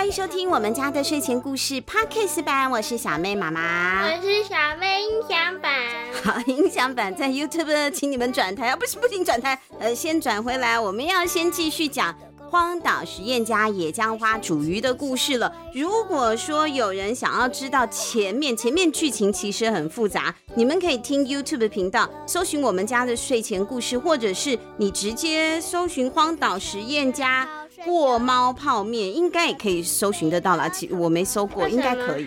欢迎收听我们家的睡前故事 Podcast 版，我是小妹妈妈，我是小妹音响版。好，音响版在 YouTube，请你们转台啊，不行不行，转台，呃，先转回来，我们要先继续讲。荒岛实验家野姜花煮鱼的故事了。如果说有人想要知道前面，前面剧情其实很复杂，你们可以听 YouTube 频道搜寻我们家的睡前故事，或者是你直接搜寻荒岛实验家过猫泡面，应该也可以搜寻得到啦。其实我没搜过，应该可以。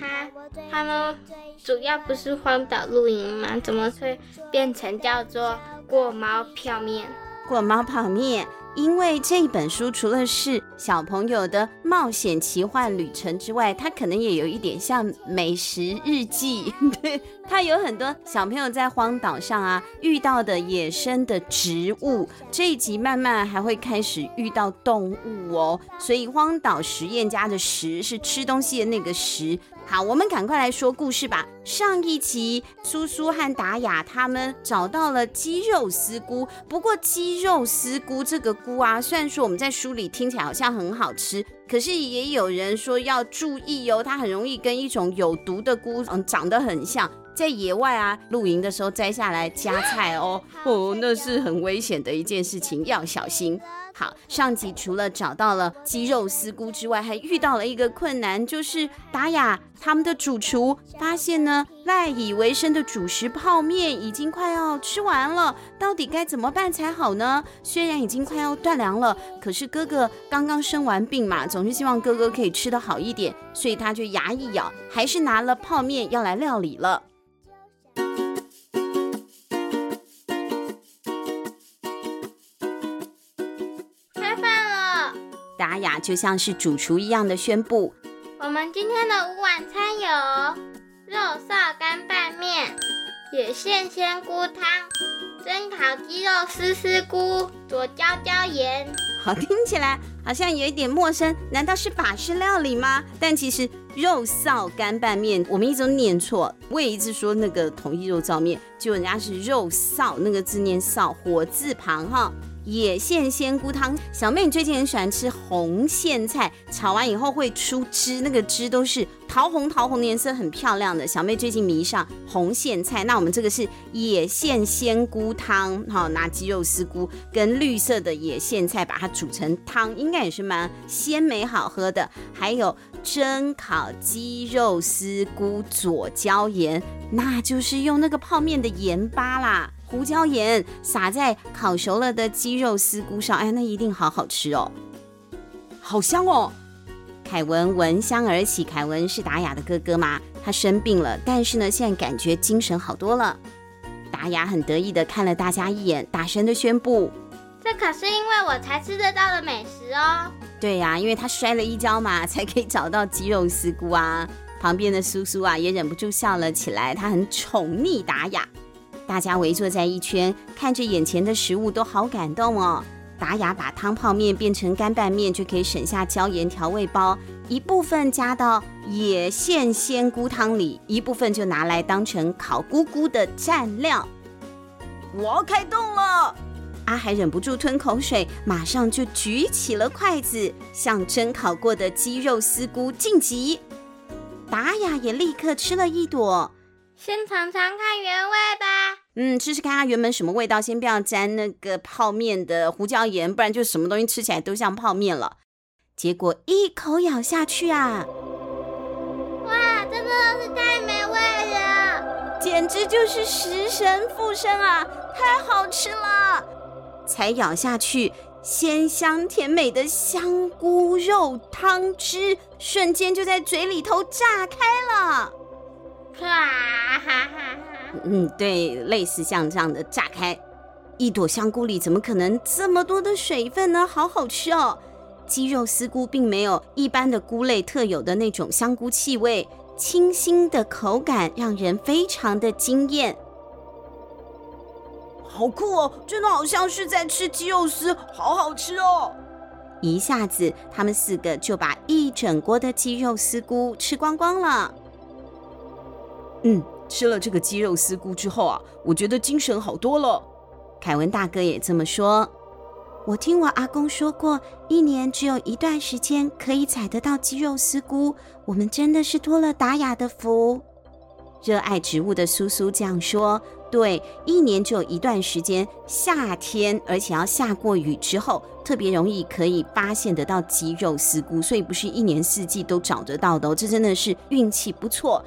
他们主要不是荒岛露营吗？怎么会变成叫做过猫泡面？过猫泡面。因为这一本书除了是小朋友的冒险奇幻旅程之外，它可能也有一点像美食日记。对，它有很多小朋友在荒岛上啊遇到的野生的植物，这一集慢慢还会开始遇到动物哦。所以荒岛实验家的食是吃东西的那个食。好，我们赶快来说故事吧。上一集，苏苏和达雅他们找到了鸡肉丝菇。不过，鸡肉丝菇这个菇啊，虽然说我们在书里听起来好像很好吃，可是也有人说要注意哦，它很容易跟一种有毒的菇，嗯，长得很像，在野外啊露营的时候摘下来夹菜哦，哦，那是很危险的一件事情，要小心。好，上集除了找到了鸡肉丝菇之外，还遇到了一个困难，就是达雅他们的主厨发现呢，赖以为生的主食泡面已经快要吃完了，到底该怎么办才好呢？虽然已经快要断粮了，可是哥哥刚刚生完病嘛，总是希望哥哥可以吃得好一点，所以他就牙一咬，还是拿了泡面要来料理了。达雅就像是主厨一样的宣布：“我们今天的午晚餐有肉臊干拌面、野苋鲜菇汤、蒸烤鸡肉丝丝菇、佐椒椒盐。”好，听起来好像有一点陌生，难道是法式料理吗？但其实肉臊干拌面我们一直都念错，我也一直说那个统一肉燥面，就人家是肉臊，那个字念臊，火字旁哈。野苋鲜菇汤，小妹你最近很喜欢吃红苋菜，炒完以后会出汁，那个汁都是桃红桃红的颜色，很漂亮的。小妹最近迷上红苋菜，那我们这个是野苋鲜菇汤，好，拿鸡肉丝菇跟绿色的野苋菜把它煮成汤，应该也是蛮鲜美好喝的。还有蒸烤鸡肉丝菇佐椒盐，那就是用那个泡面的盐巴啦。胡椒盐撒在烤熟了的鸡肉丝菇上，哎，那一定好好吃哦，好香哦！凯文闻香而起，凯文是达雅的哥哥嘛，他生病了，但是呢，现在感觉精神好多了。达雅很得意的看了大家一眼，大声的宣布：“这可是因为我才吃得到的美食哦。”对呀、啊，因为他摔了一跤嘛，才可以找到鸡肉丝菇啊。旁边的苏苏啊，也忍不住笑了起来，他很宠溺达雅。大家围坐在一圈，看着眼前的食物，都好感动哦。达雅把汤泡面变成干拌面，就可以省下椒盐调味包，一部分加到野苋鲜菇汤里，一部分就拿来当成烤菇菇的蘸料。我要开动了！阿海忍不住吞口水，马上就举起了筷子，向蒸烤过的鸡肉丝菇进击。达雅也立刻吃了一朵。先尝尝看原味吧。嗯，吃吃看它原本什么味道。先不要沾那个泡面的胡椒盐，不然就什么东西吃起来都像泡面了。结果一口咬下去啊，哇，真的是太美味了，简直就是食神附身啊！太好吃了。才咬下去，鲜香甜美的香菇肉汤汁瞬间就在嘴里头炸开了。哈哈哈！嗯，对，类似像这样的炸开，一朵香菇里怎么可能这么多的水分呢？好好吃哦！鸡肉丝菇并没有一般的菇类特有的那种香菇气味，清新的口感让人非常的惊艳。好酷哦，真的好像是在吃鸡肉丝，好好吃哦！一下子，他们四个就把一整锅的鸡肉丝菇吃光光了。嗯，吃了这个鸡肉丝菇之后啊，我觉得精神好多了。凯文大哥也这么说。我听我阿公说过，一年只有一段时间可以采得到鸡肉丝菇。我们真的是托了达雅的福。热爱植物的苏苏这样说：“对，一年只有一段时间，夏天，而且要下过雨之后，特别容易可以发现得到鸡肉丝菇，所以不是一年四季都找得到的哦。这真的是运气不错。”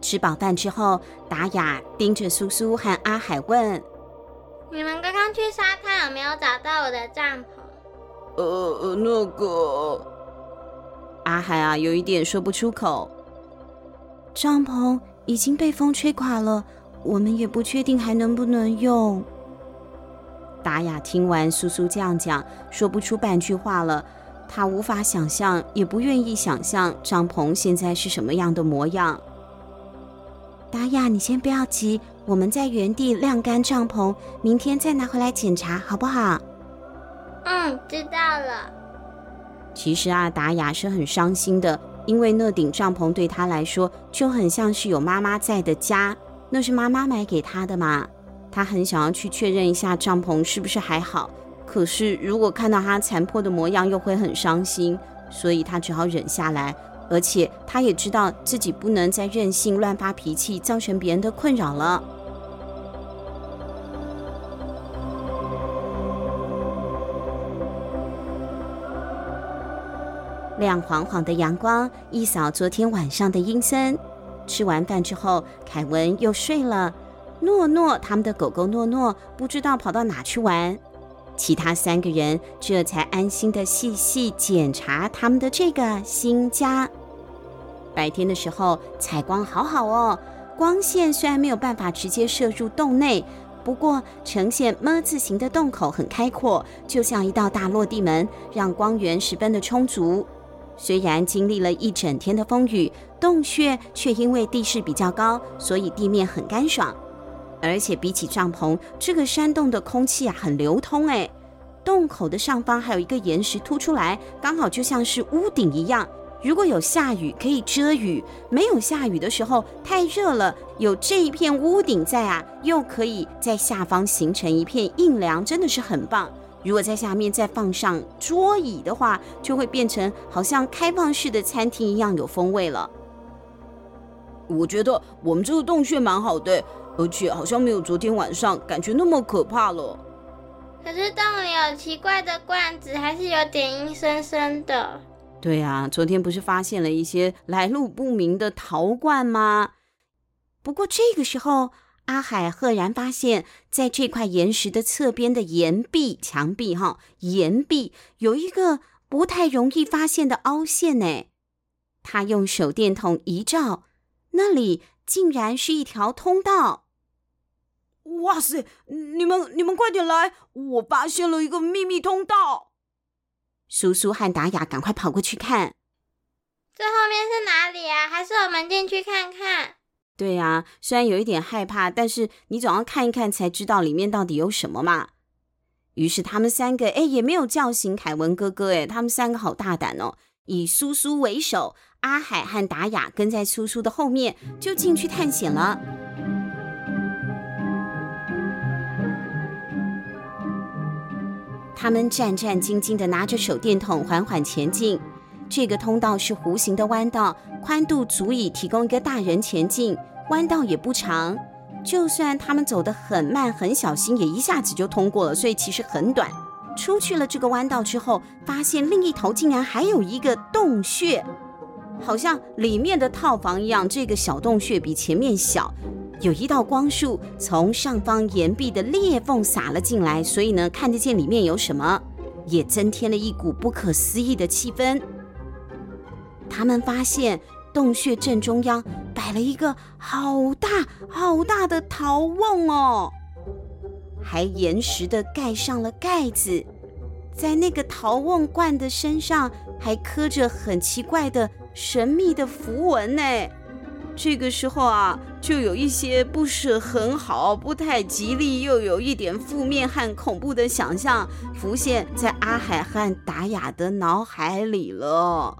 吃饱饭之后，达雅盯着苏苏和阿海问。你们刚刚去沙滩有没有找到我的帐篷？呃呃，那个阿海啊，有一点说不出口。帐篷已经被风吹垮了，我们也不确定还能不能用。达雅听完苏苏这样讲，说不出半句话了。她无法想象，也不愿意想象帐篷现在是什么样的模样。达雅，你先不要急。我们在原地晾干帐篷，明天再拿回来检查，好不好？嗯，知道了。其实啊，达雅是很伤心的，因为那顶帐篷对她来说就很像是有妈妈在的家，那是妈妈买给她的嘛。她很想要去确认一下帐篷是不是还好，可是如果看到它残破的模样，又会很伤心，所以她只好忍下来。而且他也知道自己不能再任性乱发脾气，造成别人的困扰了。亮晃晃的阳光一扫昨天晚上的阴森。吃完饭之后，凯文又睡了。诺诺他们的狗狗诺诺不知道跑到哪去玩。其他三个人这才安心的细细检查他们的这个新家。白天的时候采光好好哦，光线虽然没有办法直接射入洞内，不过呈现么字形的洞口很开阔，就像一道大落地门，让光源十分的充足。虽然经历了一整天的风雨，洞穴却因为地势比较高，所以地面很干爽。而且比起帐篷，这个山洞的空气啊很流通。哎，洞口的上方还有一个岩石凸出来，刚好就像是屋顶一样。如果有下雨可以遮雨，没有下雨的时候太热了，有这一片屋顶在啊，又可以在下方形成一片阴凉，真的是很棒。如果在下面再放上桌椅的话，就会变成好像开放式的餐厅一样有风味了。我觉得我们这个洞穴蛮好的，而且好像没有昨天晚上感觉那么可怕了。可是洞里有奇怪的罐子，还是有点阴森森的。对啊，昨天不是发现了一些来路不明的陶罐吗？不过这个时候。阿海赫然发现，在这块岩石的侧边的岩壁墙壁，哈，岩壁有一个不太容易发现的凹陷呢。他用手电筒一照，那里竟然是一条通道。哇塞！你们你们快点来，我发现了一个秘密通道。苏苏和达雅赶快跑过去看。这后面是哪里啊？还是我们进去看看？对呀，虽然有一点害怕，但是你总要看一看才知道里面到底有什么嘛。于是他们三个，哎，也没有叫醒凯文哥哥，哎，他们三个好大胆哦，以苏苏为首，阿海和达雅跟在苏苏的后面，就进去探险了。他们战战兢兢地拿着手电筒，缓缓前进。这个通道是弧形的弯道，宽度足以提供一个大人前进。弯道也不长，就算他们走得很慢、很小心，也一下子就通过了，所以其实很短。出去了这个弯道之后，发现另一头竟然还有一个洞穴，好像里面的套房一样。这个小洞穴比前面小，有一道光束从上方岩壁的裂缝洒了进来，所以呢，看得见里面有什么，也增添了一股不可思议的气氛。他们发现洞穴正中央摆了一个好大好大的陶瓮哦，还严实的盖上了盖子，在那个陶瓮罐的身上还刻着很奇怪的神秘的符文呢。这个时候啊，就有一些不是很好、不太吉利，又有一点负面和恐怖的想象浮现在阿海和达雅的脑海里了。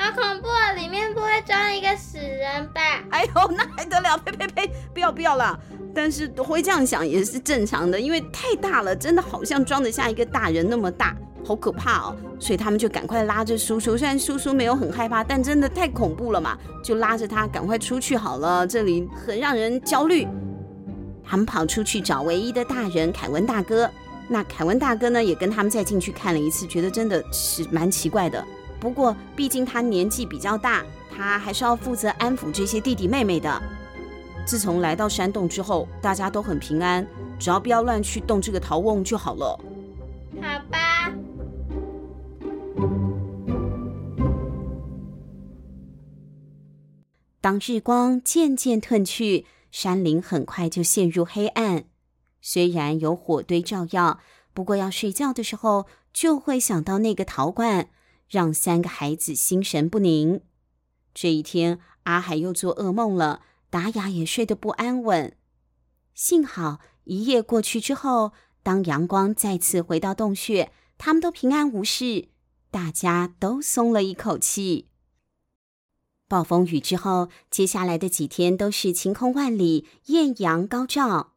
好恐怖啊！里面不会装一个死人吧？哎呦，那还得了？呸呸呸！不要不要啦！但是会这样想也是正常的，因为太大了，真的好像装得下一个大人那么大，好可怕哦！所以他们就赶快拉着叔叔，虽然叔叔没有很害怕，但真的太恐怖了嘛，就拉着他赶快出去好了，这里很让人焦虑。他们跑出去找唯一的大人凯文大哥，那凯文大哥呢也跟他们再进去看了一次，觉得真的是蛮奇怪的。不过毕竟他年纪比较大，他还是要负责安抚这些弟弟妹妹的。自从来到山洞之后，大家都很平安，只要不要乱去动这个陶瓮就好了。好吧。当日光渐渐褪去，山林很快就陷入黑暗。虽然有火堆照耀，不过要睡觉的时候就会想到那个陶罐，让三个孩子心神不宁。这一天，阿海又做噩梦了。达雅也睡得不安稳，幸好一夜过去之后，当阳光再次回到洞穴，他们都平安无事，大家都松了一口气。暴风雨之后，接下来的几天都是晴空万里，艳阳高照，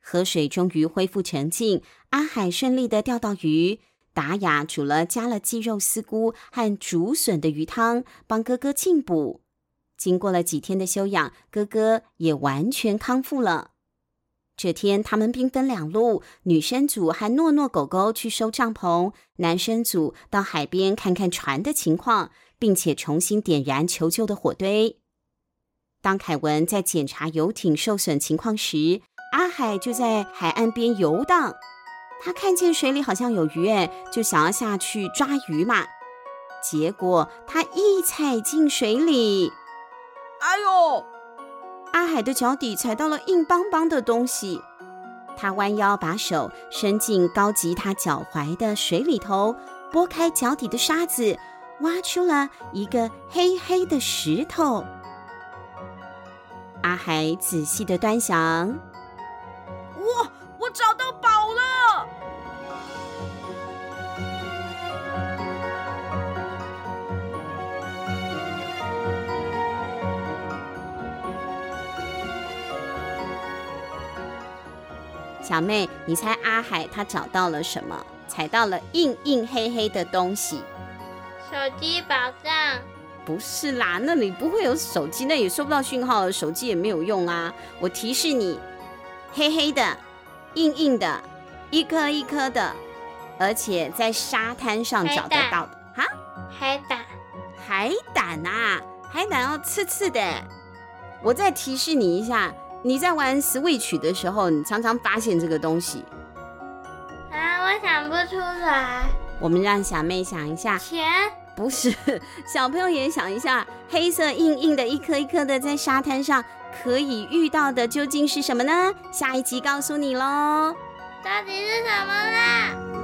河水终于恢复澄净。阿海顺利的钓到鱼，达雅煮了加了鸡肉丝菇和竹笋的鱼汤，帮哥哥进补。经过了几天的休养，哥哥也完全康复了。这天，他们兵分两路，女生组和诺诺狗狗去收帐篷，男生组到海边看看船的情况，并且重新点燃求救的火堆。当凯文在检查游艇受损情况时，阿海就在海岸边游荡。他看见水里好像有鱼，哎，就想要下去抓鱼嘛。结果他一踩进水里。哎呦！阿海的脚底踩到了硬邦邦的东西，他弯腰把手伸进高及他脚踝的水里头，拨开脚底的沙子，挖出了一个黑黑的石头。阿海仔细的端详，小妹，你猜阿海他找到了什么？踩到了硬硬黑黑的东西。手机宝藏？不是啦，那里不会有手机，那也收不到讯号，手机也没有用啊。我提示你，黑黑的，硬硬的，一颗一颗的，而且在沙滩上找得到的。哈？海胆？海胆啊？海胆要刺刺的。我再提示你一下。你在玩 Switch 的时候，你常常发现这个东西啊？我想不出来。我们让小妹想一下。钱？不是，小朋友也想一下，黑色硬硬的，一颗一颗的，在沙滩上可以遇到的究竟是什么呢？下一集告诉你喽。到底是什么呢？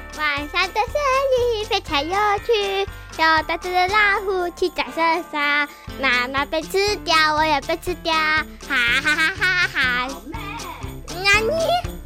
晚上的森林非常有趣，有大只的老虎去打圣山，妈妈被吃掉，我也被吃掉，哈哈哈哈哈哈！那你。